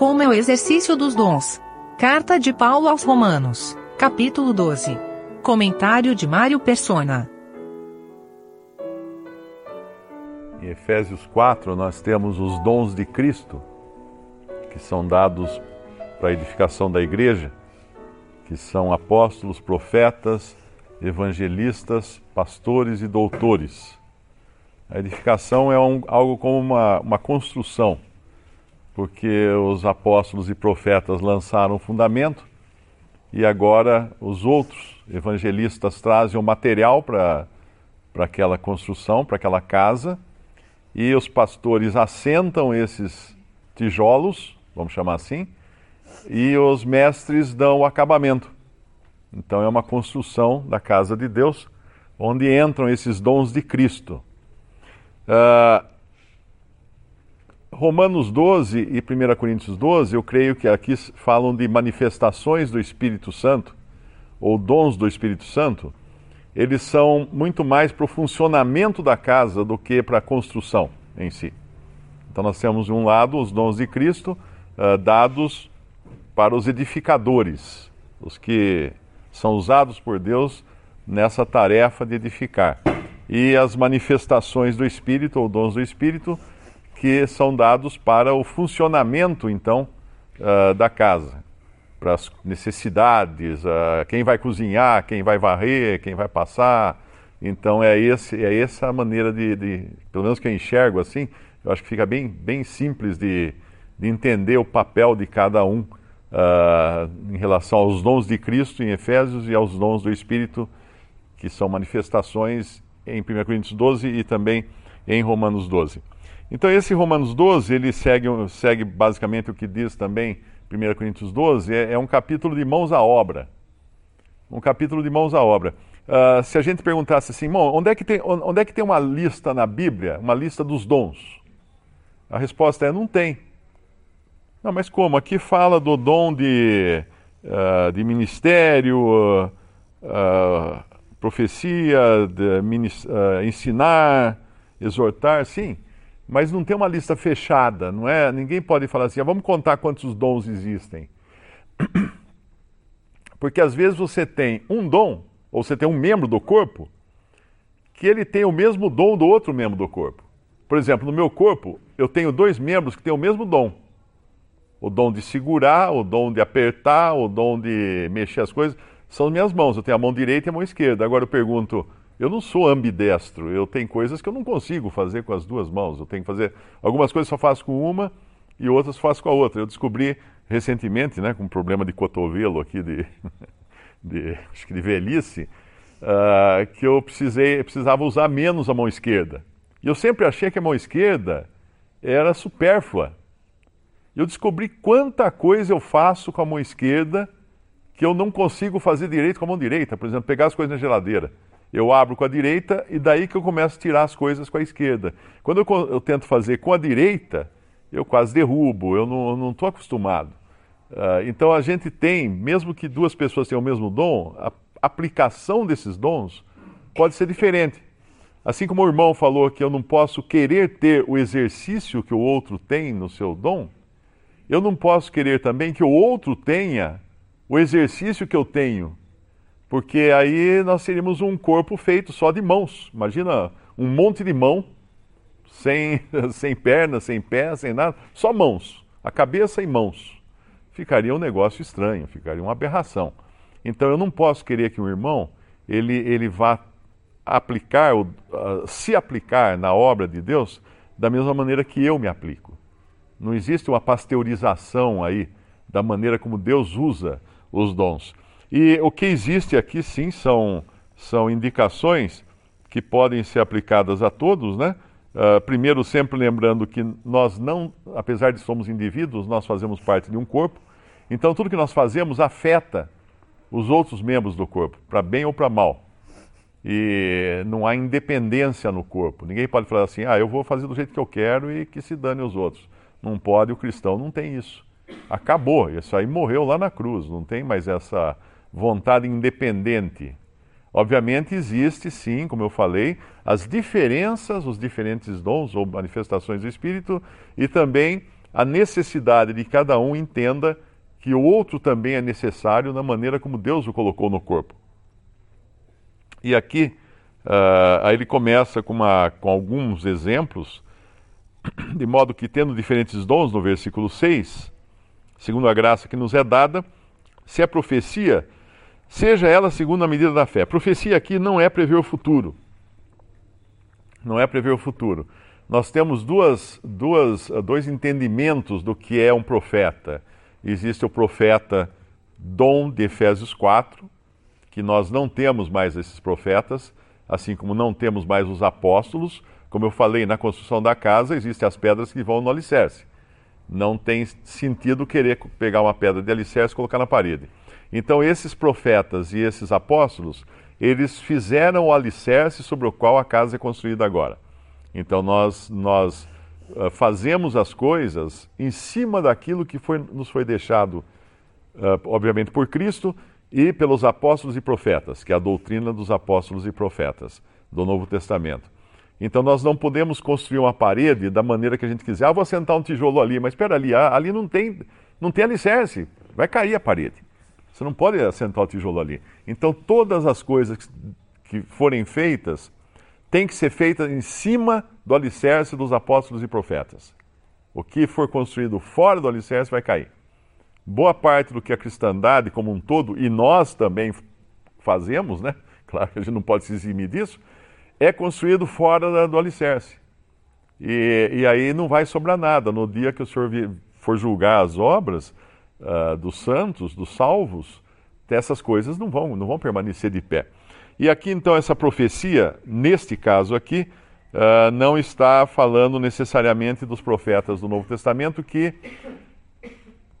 como é o exercício dos dons. Carta de Paulo aos Romanos, capítulo 12. Comentário de Mário Persona. Em Efésios 4, nós temos os dons de Cristo, que são dados para a edificação da igreja, que são apóstolos, profetas, evangelistas, pastores e doutores. A edificação é um, algo como uma, uma construção, porque os apóstolos e profetas lançaram o fundamento e agora os outros evangelistas trazem o material para aquela construção, para aquela casa, e os pastores assentam esses tijolos, vamos chamar assim, e os mestres dão o acabamento. Então é uma construção da casa de Deus, onde entram esses dons de Cristo. Uh, Romanos 12 e 1 Coríntios 12, eu creio que aqui falam de manifestações do Espírito Santo, ou dons do Espírito Santo. Eles são muito mais para o funcionamento da casa do que para a construção em si. Então nós temos de um lado os dons de Cristo uh, dados para os edificadores, os que são usados por Deus nessa tarefa de edificar e as manifestações do Espírito, ou dons do Espírito, que são dados para o funcionamento, então, uh, da casa, para as necessidades, uh, quem vai cozinhar, quem vai varrer, quem vai passar. Então, é, esse, é essa maneira de, de, pelo menos que eu enxergo assim, eu acho que fica bem, bem simples de, de entender o papel de cada um uh, em relação aos dons de Cristo em Efésios e aos dons do Espírito, que são manifestações em 1 Coríntios 12 e também em Romanos 12. Então esse Romanos 12, ele segue, segue basicamente o que diz também 1 Coríntios 12, é, é, um capítulo de mãos à obra. Um capítulo de mãos à obra. Uh, se a gente perguntasse assim, onde é, que tem, onde é que tem uma lista na Bíblia, uma lista dos dons? A resposta é, não tem. Não, mas como? Aqui fala do dom de, uh, de ministério, uh, profecia, de, ensinar, exortar, sim, mas não tem uma lista fechada, não é? Ninguém pode falar assim, ah, vamos contar quantos dons existem. Porque às vezes você tem um dom, ou você tem um membro do corpo, que ele tem o mesmo dom do outro membro do corpo. Por exemplo, no meu corpo, eu tenho dois membros que têm o mesmo dom. O dom de segurar, o dom de apertar, o dom de mexer as coisas são minhas mãos. Eu tenho a mão direita e a mão esquerda. Agora eu pergunto, eu não sou ambidestro. Eu tenho coisas que eu não consigo fazer com as duas mãos. Eu tenho que fazer algumas coisas só faço com uma e outras faço com a outra. Eu descobri recentemente, né, com um problema de cotovelo aqui de, de acho que de velhice, uh, que eu precisei, precisava usar menos a mão esquerda. E eu sempre achei que a mão esquerda era supérflua. Eu descobri quanta coisa eu faço com a mão esquerda que eu não consigo fazer direito com a mão direita. Por exemplo, pegar as coisas na geladeira. Eu abro com a direita e daí que eu começo a tirar as coisas com a esquerda. Quando eu, eu tento fazer com a direita, eu quase derrubo, eu não estou acostumado. Uh, então a gente tem, mesmo que duas pessoas tenham o mesmo dom, a aplicação desses dons pode ser diferente. Assim como o irmão falou que eu não posso querer ter o exercício que o outro tem no seu dom, eu não posso querer também que o outro tenha o exercício que eu tenho, porque aí nós seríamos um corpo feito só de mãos. Imagina um monte de mão, sem, sem pernas, sem pés, sem nada, só mãos, a cabeça e mãos. Ficaria um negócio estranho, ficaria uma aberração. Então eu não posso querer que um irmão ele, ele vá aplicar, uh, se aplicar na obra de Deus da mesma maneira que eu me aplico. Não existe uma pasteurização aí da maneira como Deus usa os dons. E o que existe aqui, sim, são, são indicações que podem ser aplicadas a todos, né? Uh, primeiro, sempre lembrando que nós não, apesar de somos indivíduos, nós fazemos parte de um corpo. Então, tudo que nós fazemos afeta os outros membros do corpo, para bem ou para mal. E não há independência no corpo. Ninguém pode falar assim, ah, eu vou fazer do jeito que eu quero e que se dane os outros. Não pode, o cristão não tem isso acabou. Isso aí morreu lá na cruz, não tem mais essa vontade independente. Obviamente existe sim, como eu falei, as diferenças, os diferentes dons ou manifestações do Espírito e também a necessidade de cada um entenda que o outro também é necessário na maneira como Deus o colocou no corpo. E aqui, uh, aí ele começa com, uma, com alguns exemplos, de modo que, tendo diferentes dons, no versículo 6, segundo a graça que nos é dada, se é profecia, seja ela segundo a medida da fé. Profecia aqui não é prever o futuro. Não é prever o futuro. Nós temos duas, duas, dois entendimentos do que é um profeta existe o profeta Dom de Efésios 4, que nós não temos mais esses profetas, assim como não temos mais os apóstolos. Como eu falei, na construção da casa existem as pedras que vão no alicerce. Não tem sentido querer pegar uma pedra de alicerce e colocar na parede. Então, esses profetas e esses apóstolos, eles fizeram o alicerce sobre o qual a casa é construída agora. Então, nós, nós uh, fazemos as coisas em cima daquilo que foi, nos foi deixado, uh, obviamente, por Cristo e pelos apóstolos e profetas, que é a doutrina dos apóstolos e profetas do Novo Testamento. Então nós não podemos construir uma parede da maneira que a gente quiser. Ah, vou sentar um tijolo ali, mas espera ali, ah, ali não tem, não tem alicerce, vai cair a parede. Você não pode assentar o tijolo ali. Então todas as coisas que forem feitas tem que ser feita em cima do alicerce dos apóstolos e profetas. O que for construído fora do alicerce vai cair. Boa parte do que a cristandade como um todo, e nós também fazemos, né? Claro que a gente não pode se eximir disso, é construído fora do alicerce. E, e aí não vai sobrar nada. No dia que o Senhor for julgar as obras uh, dos santos, dos salvos, essas coisas não vão, não vão permanecer de pé. E aqui então essa profecia, neste caso aqui, uh, não está falando necessariamente dos profetas do Novo Testamento que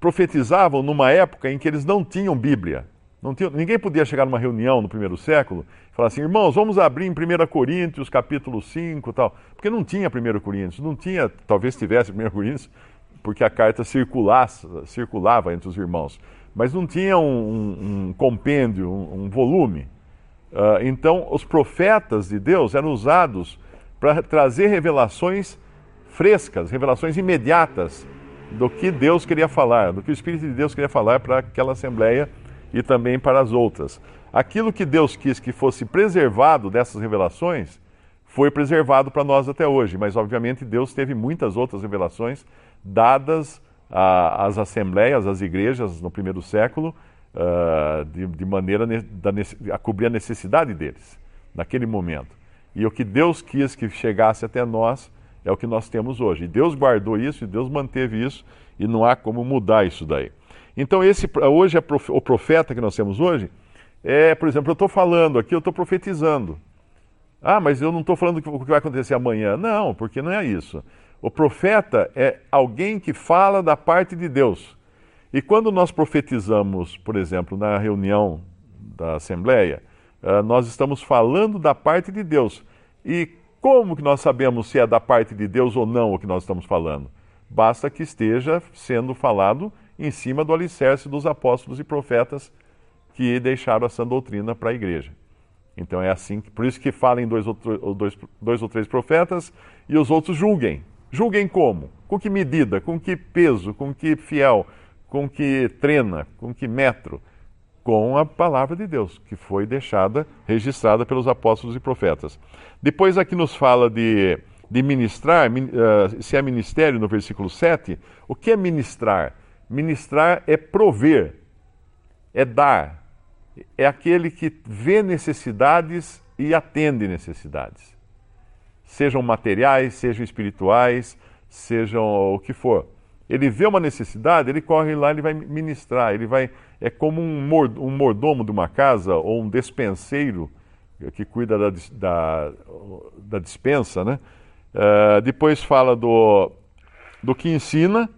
profetizavam numa época em que eles não tinham Bíblia. Não tinham, ninguém podia chegar numa reunião no primeiro século e falar assim, irmãos, vamos abrir em 1 Coríntios, capítulo 5 tal. Porque não tinha 1 Coríntios, não tinha, talvez tivesse 1 Coríntios, porque a carta circulava entre os irmãos. Mas não tinha um, um, um compêndio, um, um volume. Uh, então, os profetas de Deus eram usados para trazer revelações frescas, revelações imediatas do que Deus queria falar, do que o Espírito de Deus queria falar para aquela assembleia e também para as outras. Aquilo que Deus quis que fosse preservado dessas revelações foi preservado para nós até hoje, mas obviamente Deus teve muitas outras revelações dadas às assembleias, às igrejas no primeiro século uh, de, de, maneira da, a cobrir a necessidade deles, naquele momento. E o que Deus quis que chegasse até nós é o que nós temos hoje. E Deus guardou isso e Deus manteve isso e não há como mudar isso daí. Então, esse hoje o profeta que nós temos hoje é, por exemplo, eu estou falando aqui, eu estou profetizando. Ah, mas eu não estou falando o que vai acontecer amanhã. Não, porque não é isso. O profeta é alguém que fala da parte de Deus. E quando nós profetizamos, por exemplo, na reunião da Assembleia, eh, nós estamos falando da parte de Deus. E como que nós sabemos se é da parte de Deus ou não o que nós estamos falando? Basta que esteja sendo falado em cima do alicerce dos apóstolos e profetas que deixaram essa doutrina para a igreja. Então é assim, por isso que falem dois dois, dois ou três profetas e os outros julguem. Julguem como? Com que medida? Com que peso? Com que fiel? com que trena, com que metro? Com a palavra de Deus, que foi deixada, registrada pelos apóstolos e profetas. Depois aqui nos fala de, de ministrar, uh, se é ministério no versículo 7. O que é ministrar? Ministrar é prover, é dar, é aquele que vê necessidades e atende necessidades. Sejam materiais, sejam espirituais, sejam o que for ele vê uma necessidade, ele corre lá, ele vai ministrar, ele vai é como um, mordomo de uma casa ou um despenseiro que cuida da, da, da dispensa, né? Uh, depois fala do, do que ensina,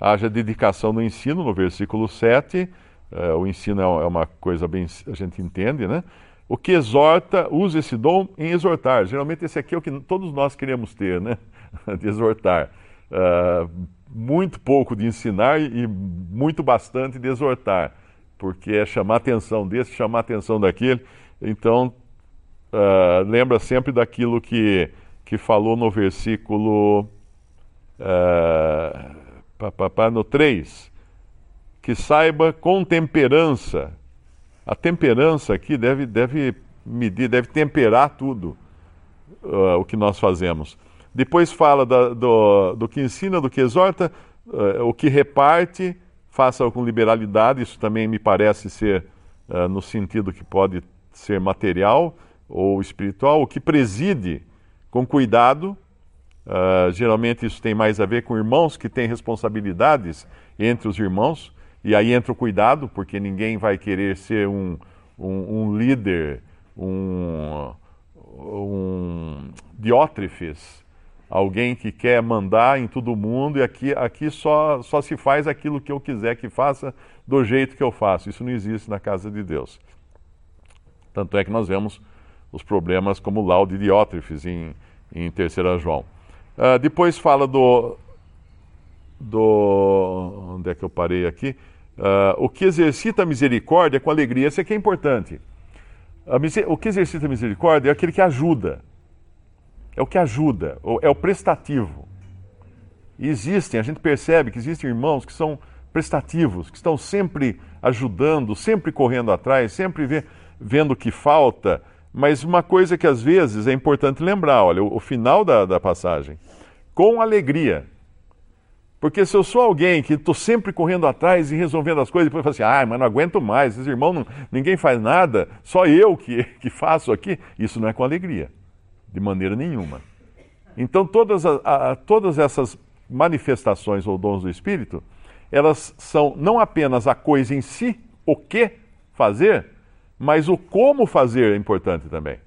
haja dedicação no ensino, no versículo 7. Uh, é, o ensino é, é uma coisa bem, a gente entende, né? O que exorta, usa esse dom em exortar. Geralmente esse aqui é o que todos nós queremos ter, né? De exortar. Uh, muito pouco de ensinar e muito bastante de exortar, porque é chamar atenção desse, chamar atenção daquele. Então, uh, lembra sempre daquilo que, que falou no versículo. Uh, pá, pá, pá, no 3, que saiba com temperança. A temperança aqui deve, deve medir, deve temperar tudo uh, o que nós fazemos. Depois fala da, do, do que ensina, do que exorta, uh, o que reparte, faça com liberalidade. Isso também me parece ser uh, no sentido que pode ser material ou espiritual. O que preside, com cuidado. Uh, geralmente isso tem mais a ver com irmãos que têm responsabilidades entre os irmãos. E aí entra o cuidado, porque ninguém vai querer ser um, um, um líder, um, um diótrefes alguém que quer mandar em todo mundo e aqui, aqui só, só se faz aquilo que eu quiser que faça do jeito que eu faço. Isso não existe na casa de Deus. Tanto é que nós vemos os problemas como o laude de Diótrefes em, em 3 João. Uh, depois fala do, do. Onde é que eu parei aqui? Uh, o que exercita a misericórdia com alegria, isso aqui é importante. o que exercita a misericórdia é aquele que ajuda é o que ajuda, é o prestativo. E existem, a gente percebe que existem irmãos que são prestativos, que estão sempre ajudando, sempre correndo atrás, sempre vê, vendo o que falta. Mas uma coisa que às vezes é importante lembrar, olha, o, o final da, da passagem, com alegria. Porque se eu sou alguém que estou sempre correndo atrás e resolvendo as coisas, depois falo assim, ah, mas não aguento mais, esses irmãos, não, ninguém faz nada, só eu que, que faço aqui, isso não é com alegria de maneira nenhuma. Então, todas, a, a, todas essas manifestações ou dons do Espírito, elas são não apenas a coisa em si, o que fazer, mas o como fazer é importante também.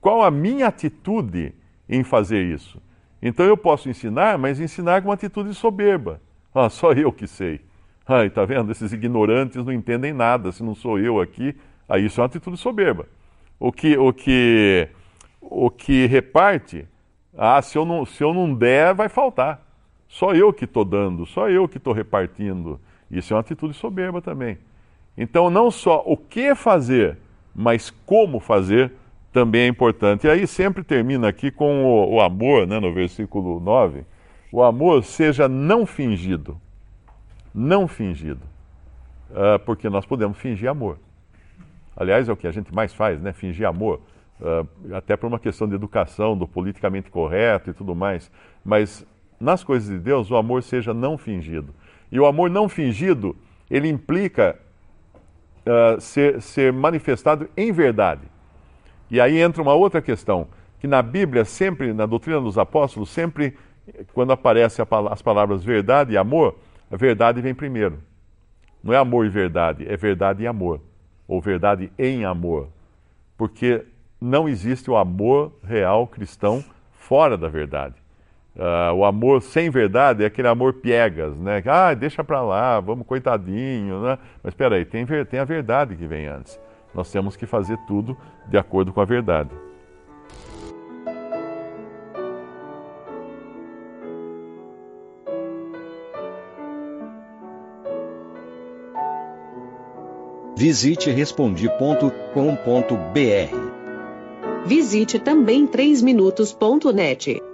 Qual a minha atitude em fazer isso? Então eu posso ensinar, mas ensinar com uma atitude soberba. Ah, só eu que sei. Ai, tá vendo? Esses ignorantes não entendem nada. Se não sou eu aqui, aí isso é uma atitude soberba. O que, o que o que reparte, ah, se eu não, se eu não der, vai faltar. Só eu que estou dando, só eu que estou repartindo. Isso é uma atitude soberba também. Então, não só o que fazer, mas como fazer também é importante. E aí sempre termina aqui com o, o amor, né, no versículo 9. O amor seja não fingido. Não fingido. Uh, porque nós podemos fingir amor. Aliás, é o que a gente mais faz, né? Fingir amor uh, até por uma questão de educação, do politicamente correto e tudo mais. Mas nas coisas de Deus, o amor seja não fingido. E o amor não fingido, ele implica uh, ser, ser manifestado em verdade. E aí entra uma outra questão, que na Bíblia, sempre, na doutrina dos apóstolos, sempre, quando aparecem as palavras verdade e amor, a verdade vem primeiro. Não é amor e verdade, é verdade e amor. Ou verdade em amor. Porque não existe o amor real cristão fora da verdade. Uh, o amor sem verdade é aquele amor piegas, né? Ah, deixa para lá, vamos coitadinho, né? Mas espera aí, tem, tem a verdade que vem antes. Nós temos que fazer tudo de acordo com a verdade. Visite respondi.com.br Visite também 3minutos.net.